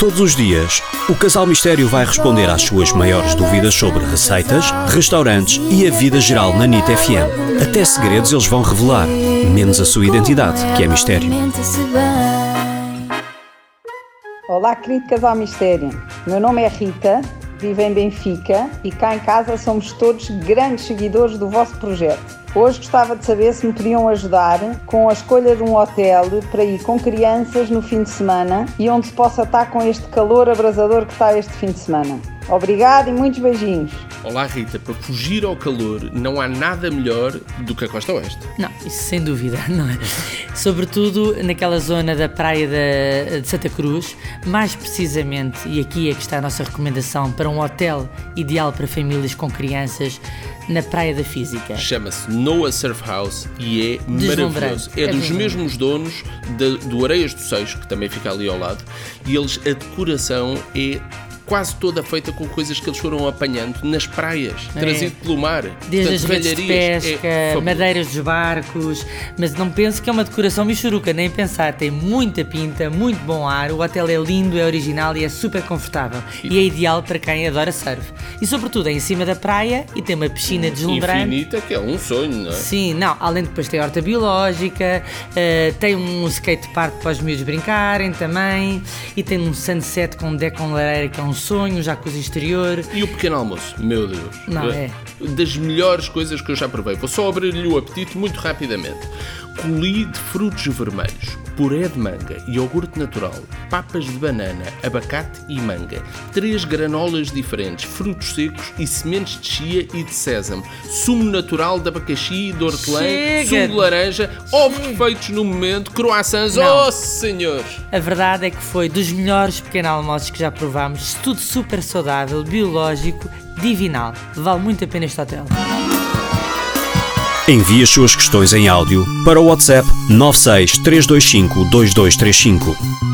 Todos os dias, o Casal Mistério vai responder às suas maiores dúvidas sobre receitas, restaurantes e a vida geral na NIT FM. Até segredos eles vão revelar, menos a sua identidade, que é mistério. Olá, querido Casal Mistério. Meu nome é Rita, vivo em Benfica e cá em casa somos todos grandes seguidores do vosso projeto. Hoje gostava de saber se me podiam ajudar com a escolha de um hotel para ir com crianças no fim de semana e onde se possa estar com este calor abrasador que está este fim de semana. Obrigado e muitos beijinhos. Olá Rita, para fugir ao calor não há nada melhor do que a costa oeste. Não, isso sem dúvida, não é? Sobretudo naquela zona da praia de, de Santa Cruz, mais precisamente, e aqui é que está a nossa recomendação para um hotel ideal para famílias com crianças na Praia da Física. Chama-se Noah Surf House e é maravilhoso. É, é dos mesmos donos de, do Areias do Seixo, que também fica ali ao lado, e eles a decoração é quase toda feita com coisas que eles foram apanhando nas praias, é. trazido pelo mar. Desde Portanto, as redes de pesca, é madeiras dos barcos, mas não penso que é uma decoração michuruca, nem pensar. Tem muita pinta, muito bom ar, o hotel é lindo, é original e é super confortável. E, e é ideal para quem adora surf. E sobretudo é em cima da praia e tem uma piscina deslumbrante. Infinita, que é um sonho, não é? Sim, não, além de depois ter horta biológica, uh, tem um skatepark para os miúdos brincarem também, e tem um sunset com um deck com lareira que é um sonho, jacuzzi exterior. E o pequeno almoço, meu Deus. Não, é. Das melhores coisas que eu já provei. Vou só abrir-lhe o apetite muito rapidamente. Coli de frutos vermelhos, puré de manga, iogurte natural, papas de banana, abacate e manga, três granolas diferentes, frutos secos e sementes de chia e de sésamo, sumo natural de abacaxi, de hortelã, sumo de laranja, ovos feitos no momento, croissants, Não. oh senhor! A verdade é que foi dos melhores pequenos almoços que já provámos, tudo super saudável, biológico, divinal. Vale muito a pena este hotel. Envie as suas questões em áudio para o WhatsApp 963252235.